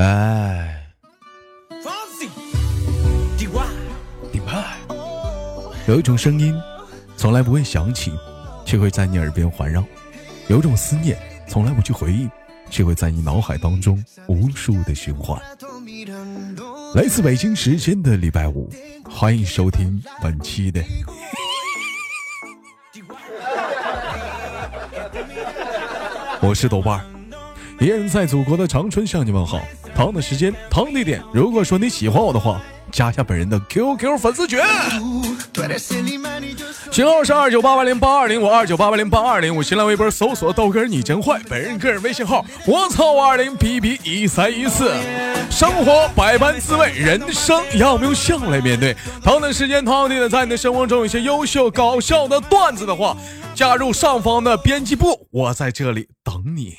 哎，有一种声音，从来不会响起，却会在你耳边环绕；有一种思念，从来不去回忆，却会在你脑海当中无数的循环。来自北京时间的礼拜五，欢迎收听本期的。我是豆瓣儿，一人在祖国的长春向你问好。糖的时间，糖地点。如果说你喜欢我的话。加一下本人的 QQ 粉丝群，群号是二九八八零八二零五二九八八零八二零五，新浪微博搜索豆哥你真坏，本人个人微信号我操五二零 B B 一三一四。生活百般滋味，人生要用笑来面对。同的时间，同地点，在你的生活中有些优秀搞笑的段子的话，加入上方的编辑部，我在这里等你。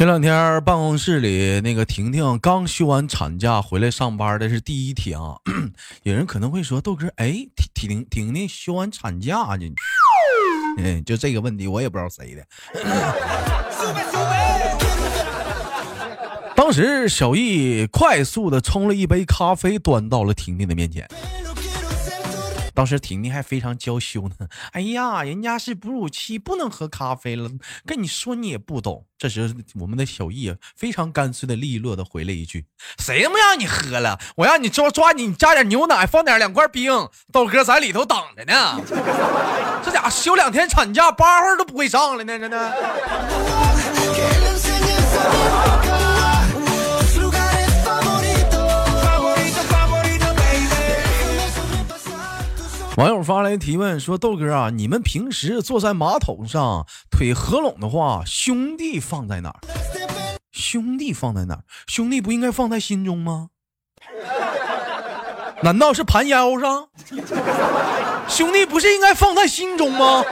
前两天办公室里那个婷婷刚休完产假回来上班的是第一天啊，有人可能会说豆哥，哎，婷婷婷婷休完产假呢？嗯，就这个问题我也不知道谁的。当时小易快速的冲了一杯咖啡，端到了婷婷的面前。当时婷婷还非常娇羞呢，哎呀，人家是哺乳期，不能喝咖啡了。跟你说你也不懂。这时我们的小易非常干脆的利落的回了一句：“谁他妈让你喝了？我让你抓抓紧加点牛奶，放点两块冰，豆哥在里头等着呢。这家伙休两天产假，八号都不会上了呢，真的。”网友发来提问说：“豆哥啊，你们平时坐在马桶上腿合拢的话，兄弟放在哪儿？兄弟放在哪儿？兄弟不应该放在心中吗？难道是盘腰上？兄弟不是应该放在心中吗？”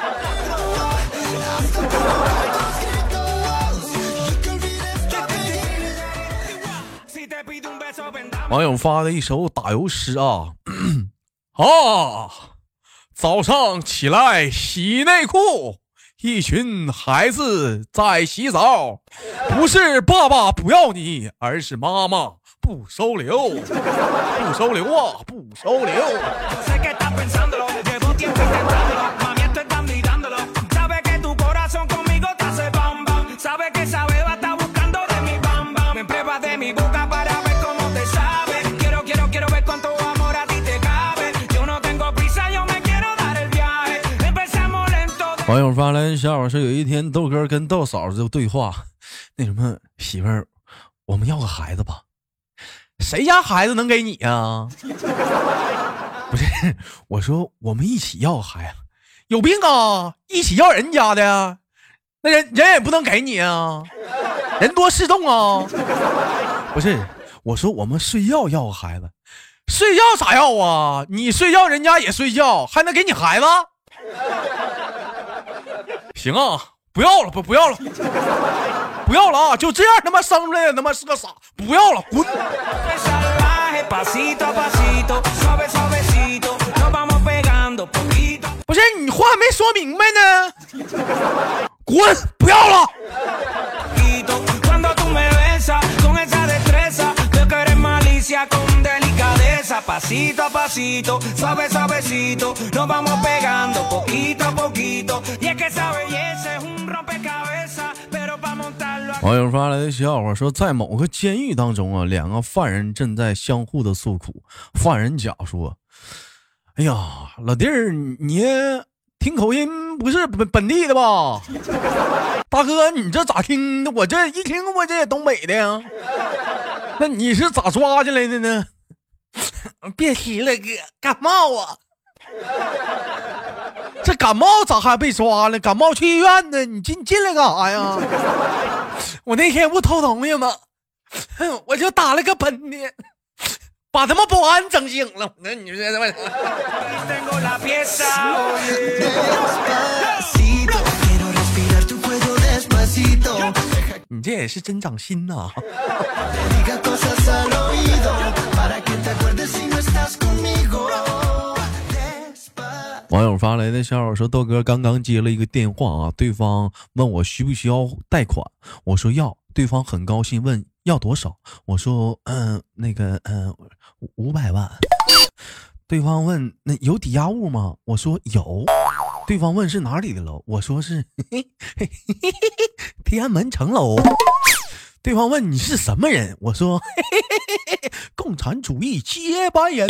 网友发的一首打油诗啊啊！早上起来洗内裤，一群孩子在洗澡，不是爸爸不要你，而是妈妈不收留，不收留啊，不收留。网友发来小伙说：“有一天，豆哥跟豆嫂子对话，那什么媳妇儿，我们要个孩子吧？谁家孩子能给你呀？不是，我说我们一起要个孩子，有病啊！一起要人家的，那人人也不能给你啊，人多势众啊！不是，我说我们睡觉要个孩子，睡觉咋要啊？你睡觉，人家也睡觉，还能给你孩子？”行啊，不要了，不不要了，不要了啊！就这样，他妈生出来他妈是个傻，不要了，滚！不是你话没说明白呢，滚！不要了。网友发来的笑话说，在某个监狱当中啊，两个犯人正在相互的诉苦。犯人甲说：“哎呀，老弟儿，你听口音不是本本地的吧？大哥，你这咋听？我这一听我这东北的呀。那你是咋抓进来的呢？” 别提了，哥，感冒啊！这感冒咋还被抓了？感冒去医院呢？你进进来干啥呀？我那天不偷东西吗？我就打了个喷嚏，把他妈保安整醒了。那你说他妈？你这也是真长心呐！网友发来的笑话说：“豆哥刚刚接了一个电话啊，对方问我需不需要贷款，我说要，对方很高兴问要多少，我说嗯，那个嗯，五百万。对方问那有抵押物吗？我说有。对方问是哪里的楼，我说是 天安门城楼。对方问你是什么人，我说 共产主义接班人。”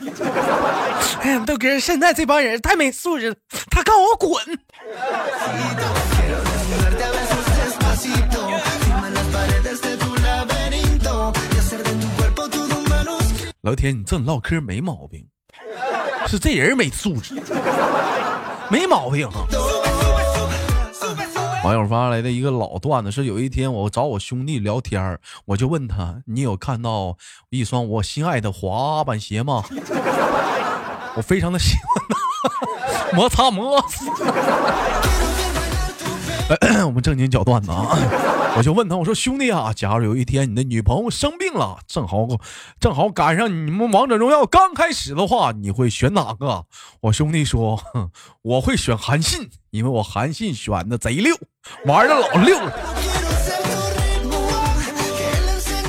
哎呀，豆哥，现在这帮人太没素质了，他告我滚！老铁，你这唠嗑没毛病，是这人没素质，没毛病。网友发来的一个老段子是：有一天我找我兄弟聊天我就问他：“你有看到一双我心爱的滑板鞋吗？” 我非常的喜欢，摩擦摩擦。我们正经讲段子啊，我就问他，我说兄弟啊，假如有一天你的女朋友生病了，正好正好赶上你们王者荣耀刚开始的话，你会选哪个？我兄弟说，我会选韩信，因为我韩信选的贼溜，玩的老溜。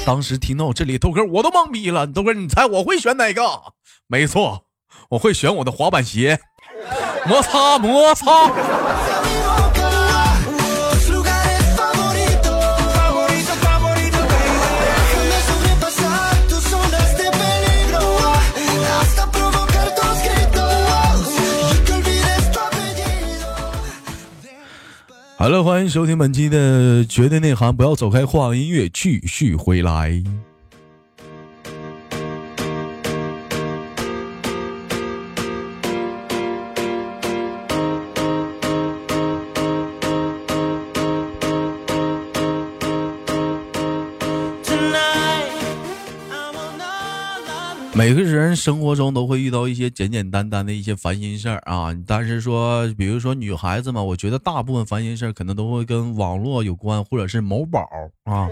当时听到这里，豆哥我都懵逼了，豆哥你猜我会选哪个？没错，我会选我的滑板鞋，摩擦摩擦。好了，欢迎收听本期的绝对内涵，不要走开，话音乐继续回来。每个人生活中都会遇到一些简简单单的一些烦心事儿啊，但是说，比如说女孩子嘛，我觉得大部分烦心事儿可能都会跟网络有关，或者是某宝啊，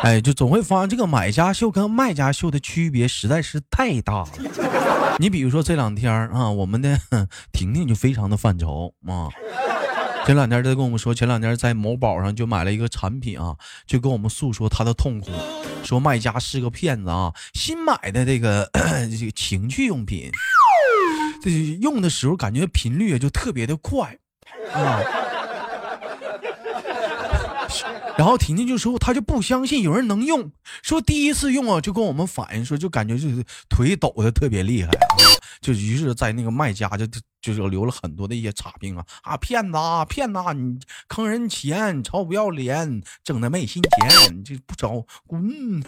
哎，就总会发现这个买家秀跟卖家秀的区别实在是太大了。你比如说这两天啊，我们的 婷婷就非常的犯愁啊。前两天他跟我们说，前两天在某宝上就买了一个产品啊，就跟我们诉说他的痛苦，说卖家是个骗子啊，新买的这个 这个情趣用品，这用的时候感觉频率就特别的快啊。然后婷婷就说，她就不相信有人能用，说第一次用啊，就跟我们反映说，就感觉就是腿抖的特别厉害，就于是在那个卖家就就就留了很多的一些差评啊啊骗子啊骗子，你坑人钱，臭不要脸，挣的没心钱，你就不找滚。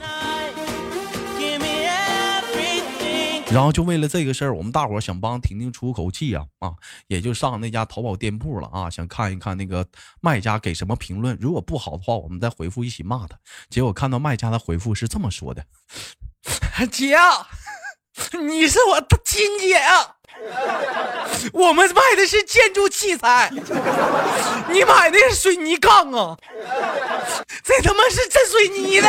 然后就为了这个事儿，我们大伙儿想帮婷婷出口气啊啊，也就上那家淘宝店铺了啊，想看一看那个卖家给什么评论。如果不好的话，我们再回复一起骂他。结果看到卖家的回复是这么说的：“ 姐，你是我的亲姐啊，我们卖的是建筑器材，你买的是水泥杠啊，这他妈是真水泥的。”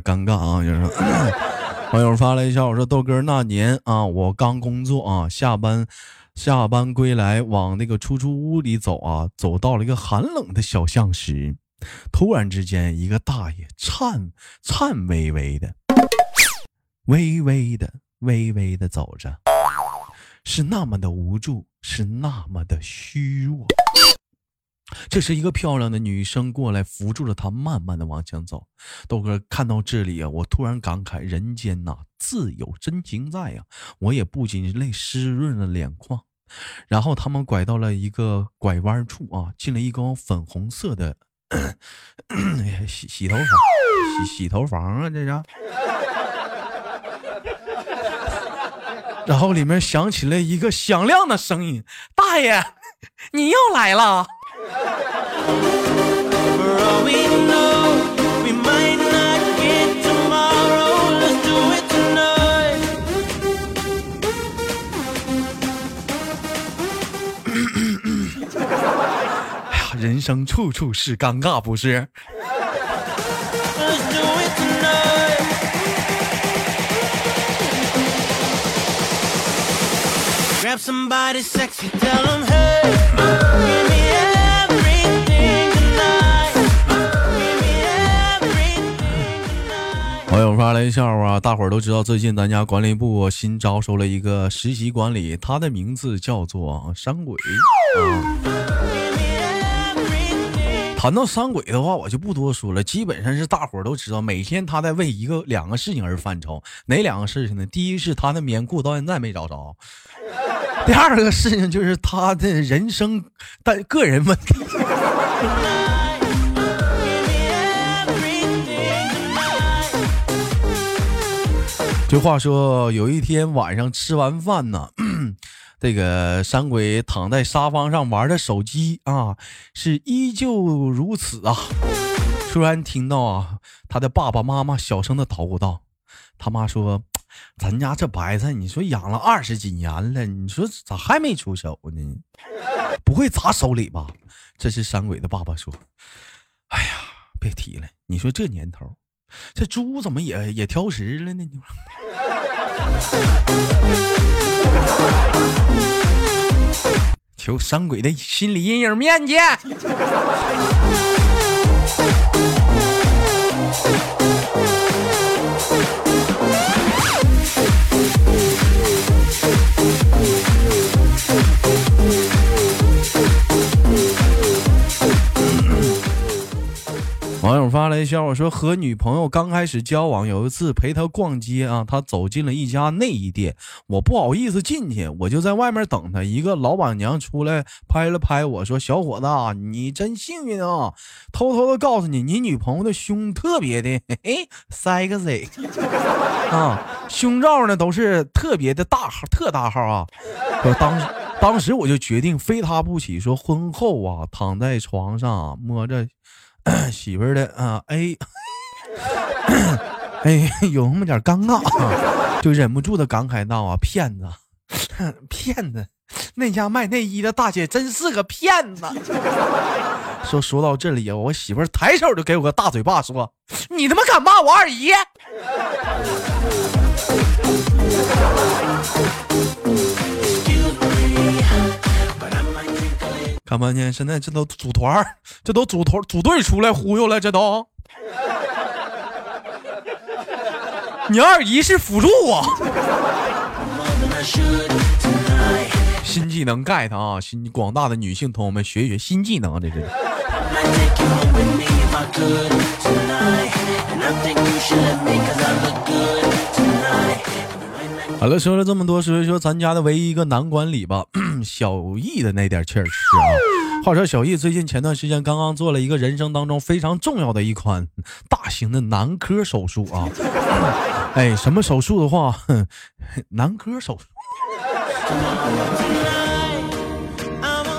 尴尬啊！就是网友发来一条，我说豆哥那年啊，我刚工作啊，下班下班归来，往那个出租屋里走啊，走到了一个寒冷的小巷时，突然之间，一个大爷颤颤巍巍的、微微的、微微的走着，是那么的无助，是那么的虚弱。这是一个漂亮的女生过来扶住了他，慢慢的往前走。豆哥看到这里啊，我突然感慨：人间呐，自有真情在呀！我也不禁泪湿润了脸眶。然后他们拐到了一个拐弯处啊，进了一个粉红色的洗洗头房，洗洗头房啊，这是。然后里面响起了一个响亮的声音：“大爷，你又来了。”人生处处是尴尬，不是？笑话，大伙儿都知道，最近咱家管理部新招收了一个实习管理，他的名字叫做山鬼。谈到山鬼的话，我就不多说了，基本上是大伙儿都知道，每天他在为一个两个事情而犯愁。哪两个事情呢？第一是他的棉裤到现在没找着，第二个事情就是他的人生但个人问题。这话说，有一天晚上吃完饭呢。这个山鬼躺在沙发上玩的手机啊，是依旧如此啊。突然听到啊，他的爸爸妈妈小声的叨咕道：“他妈说，咱家这白菜，你说养了二十几年了，你说咋还没出手呢？不会砸手里吧？”这是山鬼的爸爸说：“哎呀，别提了，你说这年头，这猪怎么也也挑食了呢？你。”求山鬼的心理阴影面积。网友发来笑话说，和女朋友刚开始交往，有一次陪她逛街啊，她走进了一家内衣店，我不好意思进去，我就在外面等她。一个老板娘出来拍了拍我说：“小伙子，你真幸运啊！偷偷的告诉你，你女朋友的胸特别的嘿 sexy 啊，胸罩呢都是特别的大号，特大号啊。”我当时当时我就决定非他不娶，说婚后啊，躺在床上摸着。媳妇儿的啊，哎，哎，有那么点尴尬，就忍不住的感慨道啊，骗子，骗子，那家卖内衣的大姐真是个骗子。说说到这里啊，我媳妇儿抬手就给我个大嘴巴，说你他妈敢骂我二姨？看半天，现在这都组团 这都组团组队出来忽悠了，这都。你二姨是辅助啊。新技能 get 啊！新广大的女性朋友们学一学新技能，这是。好了，说了这么多，所以说咱家的唯一一个男管理吧，小易的那点气儿是啊。话说小易最近前段时间刚刚做了一个人生当中非常重要的一款大型的男科手术啊。哎，什么手术的话，男科手术，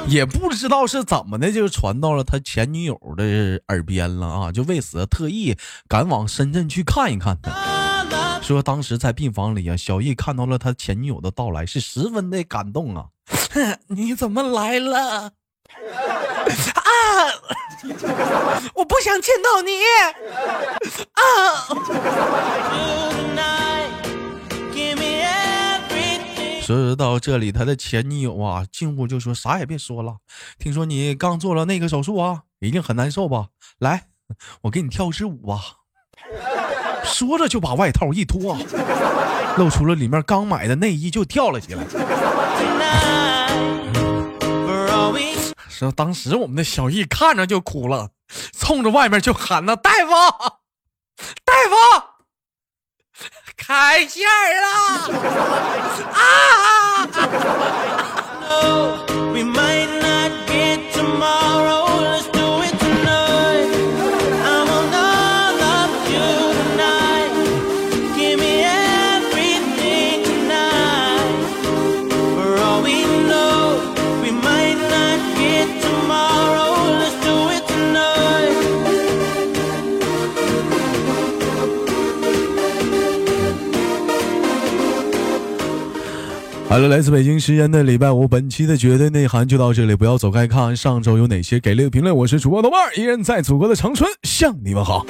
也不知道是怎么的，就传到了他前女友的耳边了啊。就为此特意赶往深圳去看一看他。说当时在病房里啊，小易看到了他前女友的到来，是十分的感动啊！你怎么来了？啊！我不想见到你！啊！说到这里，他的前女友啊，进屋就说：“啥也别说了，听说你刚做了那个手术啊，一定很难受吧？来，我给你跳支舞吧。”说着就把外套一脱，露出了里面刚买的内衣，就跳了起来。说当时我们的小易看着就哭了，冲着外面就喊了：“大夫，大夫，开线儿啊！”好了，来自北京时间的礼拜五，本期的绝对内涵就到这里，不要走开，看上周有哪些给力的评论。我是主播豆瓣，依然在祖国的长春向你们好。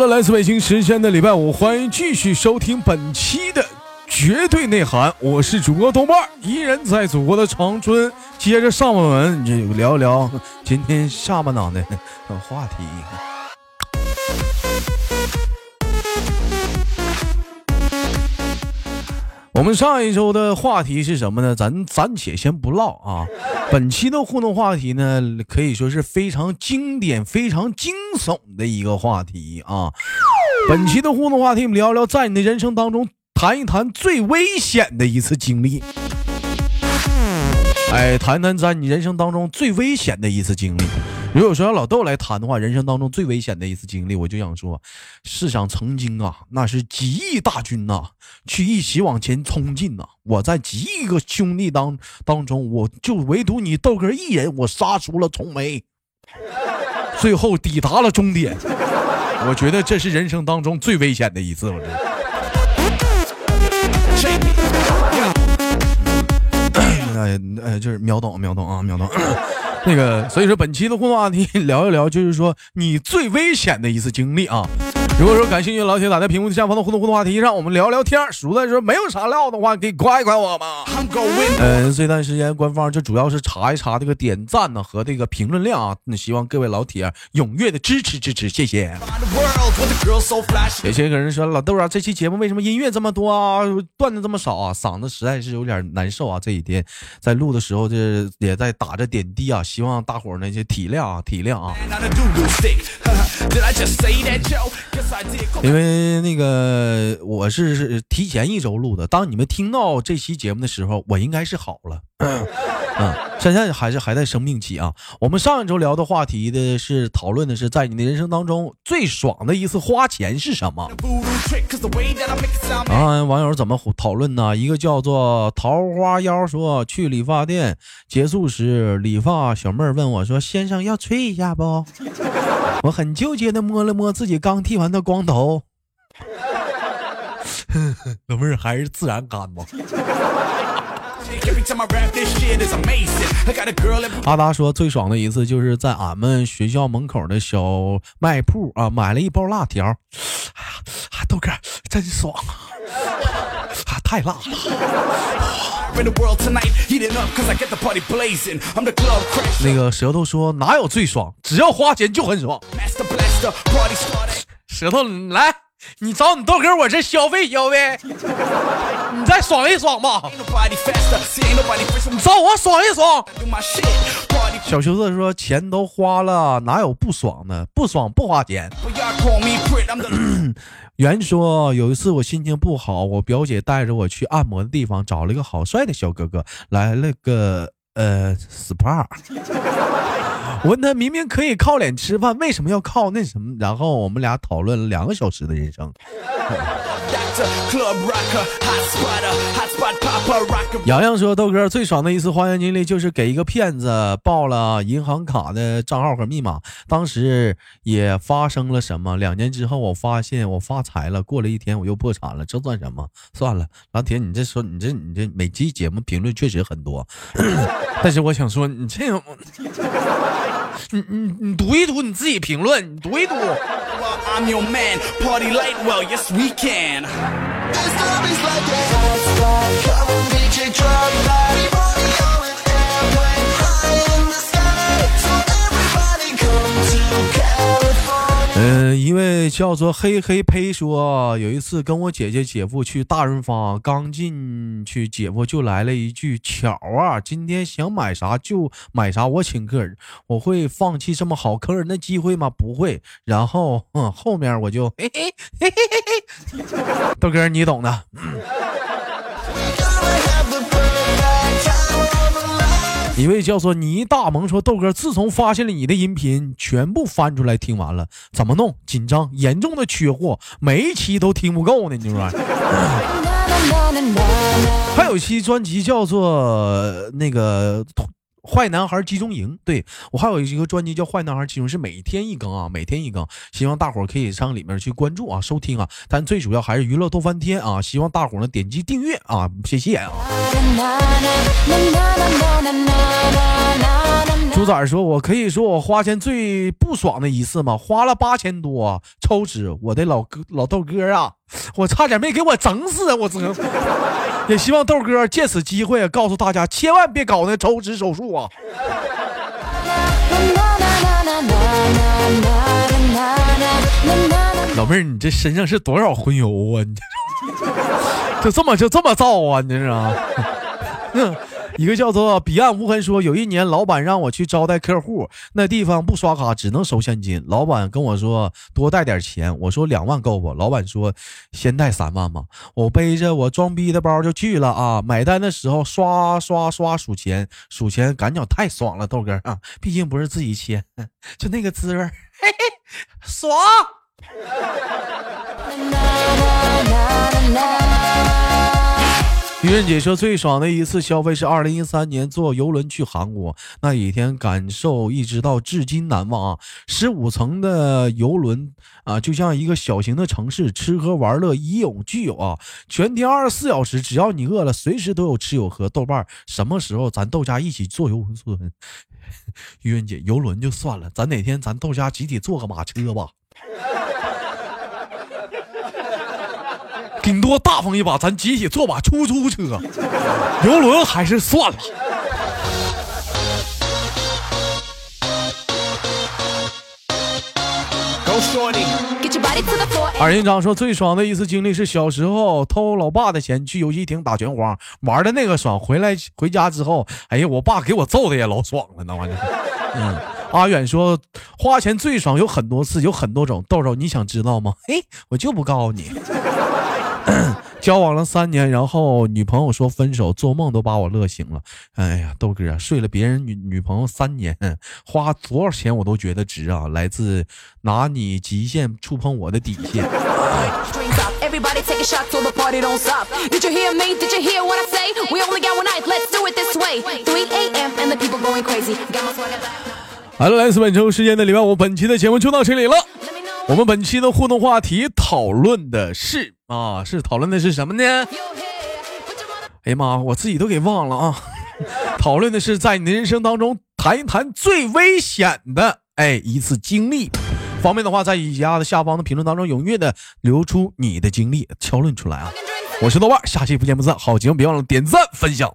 了，来自北京时间的礼拜五，欢迎继续收听本期的绝对内涵。我是主播豆瓣，依然在祖国的长春。接着上半文，就聊一聊今天下半档的话题。我们上一周的话题是什么呢？咱暂且先不唠啊。本期的互动话题呢，可以说是非常经典、非常惊悚的一个话题啊。本期的互动话题，我们聊聊在你的人生当中谈一谈最危险的一次经历。哎，谈谈在你人生当中最危险的一次经历。如果说让老豆来谈的话，人生当中最危险的一次经历，我就想说，试想曾经啊，那是几亿大军呐，去一起往前冲进呐，我在几亿个兄弟当当中，我就唯独你豆哥一人，我杀出了重围，最后抵达了终点。我觉得这是人生当中最危险的一次，我觉得。哎哎，就是秒懂秒懂啊，秒懂。那个，所以说本期的互动话题 聊一聊，就是说你最危险的一次经历啊。如果说感兴趣的老铁打在屏幕下方的互动互动话题上，我们聊聊天。实在是没有啥料的话，可以夸一夸我嘛。嗯，这段时间官方就主要是查一查这个点赞呢和这个评论量啊。那希望各位老铁踊跃的支持支持，谢谢。有些个人说老豆啊，这期节目为什么音乐这么多啊，段子这么少啊？嗓子实在是有点难受啊。这几天在录的时候，这也在打着点滴啊，希望大伙儿呢就体谅啊，体谅啊。因为那个我是提前一周录的，当你们听到这期节目的时候，我应该是好了。嗯，现在还是还在生病期啊。我们上一周聊的话题的是讨论的是在你的人生当中最爽的一次花钱是什么？啊，网友怎么讨论呢？一个叫做桃花妖说去理发店结束时，理发小妹问我说：“先生要吹一下不？”我很纠结的摸了摸自己刚剃完的光头，老妹儿还是自然干吧。阿达说最爽的一次就是在俺们学校门口的小卖铺啊，买了一包辣条。哎呀，豆哥真爽啊，太辣了。那个舌头说哪有最爽，只要花钱就很爽。舌头来，你找你豆哥我这消费消费，你再爽一爽吧。你找我爽一爽。小熊子说钱都花了，哪有不爽的？不爽不花钱。原 说有一次我心情不好，我表姐带着我去按摩的地方，找了一个好帅的小哥哥，来了个呃 SPA。我问他明明可以靠脸吃饭，为什么要靠那什么？然后我们俩讨论了两个小时的人生。洋洋说：“豆哥最爽的一次花园经历，就是给一个骗子报了银行卡的账号和密码。当时也发生了什么？两年之后，我发现我发财了。过了一天，我又破产了。这算什么？算了，老铁，你这说你这你这每期节目评论确实很多，但是我想说，你这样，你你你读一读你自己评论，你读一读。” I'm your man, party late, well, yes we can. 因为叫做嘿嘿呸说，有一次跟我姐姐姐夫去大润发，刚进去，姐夫就来了一句：“巧啊，今天想买啥就买啥，我请客。”我会放弃这么好坑人的机会吗？不会。然后，嗯，后面我就嘿嘿嘿嘿嘿嘿，豆哥你懂的。一位叫做倪大萌说：“豆哥，自从发现了你的音频，全部翻出来听完了，怎么弄？紧张，严重的缺货，每一期都听不够呢。你说，还有一期专辑叫做那个。”坏男孩集中营，对我还有一个专辑叫《坏男孩集中》，是每天一更啊，每天一更，希望大伙可以上里面去关注啊，收听啊。但最主要还是娱乐逗翻天啊，希望大伙儿呢点击订阅啊，谢谢啊。猪仔说：“我可以说我花钱最不爽的一次吗？花了八千多抽脂，我的老哥老豆哥啊，我差点没给我整死，我只能。”也希望豆哥借此机会告诉大家，千万别搞那抽脂手术啊！老妹儿，你这身上是多少荤油啊？你 就这么就这么造啊？你这是啊？一个叫做彼岸无痕说，有一年老板让我去招待客户，那地方不刷卡，只能收现金。老板跟我说多带点钱，我说两万够不？老板说先带三万吧。我背着我装逼的包就去了啊！买单的时候刷刷刷数钱，数钱感觉太爽了，豆哥啊，毕竟不是自己钱，就那个滋味，嘿嘿，爽。愚人姐说最爽的一次消费是二零一三年坐游轮去韩国，那一天感受一直到至今难忘啊！十五层的游轮啊，就像一个小型的城市，吃喝玩乐一有俱有啊！全天二十四小时，只要你饿了，随时都有吃有喝。豆瓣什么时候咱豆家一起坐游轮？愚人姐，游轮就算了，咱哪天咱豆家集体坐个马车吧？顶多大方一把，咱集体坐把出租车，游轮还是算了。二营长说，最爽的一次经历是小时候偷老爸的钱去游戏厅打拳皇，玩的那个爽。回来回家之后，哎呀，我爸给我揍的也老爽了，那玩意儿。嗯，阿远说，花钱最爽有很多次，有很多种。豆豆，你想知道吗？嘿，我就不告诉你。交往了三年，然后女朋友说分手，做梦都把我乐醒了。哎呀，豆哥睡了别人女女朋友三年，花多少钱我都觉得值啊！来自拿你极限触碰我的底线。好了，来自本周时间的礼拜五，本期的节目就到这里了。我们本期的互动话题讨论的是啊，是讨论的是什么呢？哎呀妈，我自己都给忘了啊！讨论的是在你的人生当中谈一谈最危险的哎一次经历。方便的话，在以下的下方的评论当中踊跃的留出你的经历，敲论出来啊！我是豆瓣，下期不见不散。好节目别忘了点赞分享。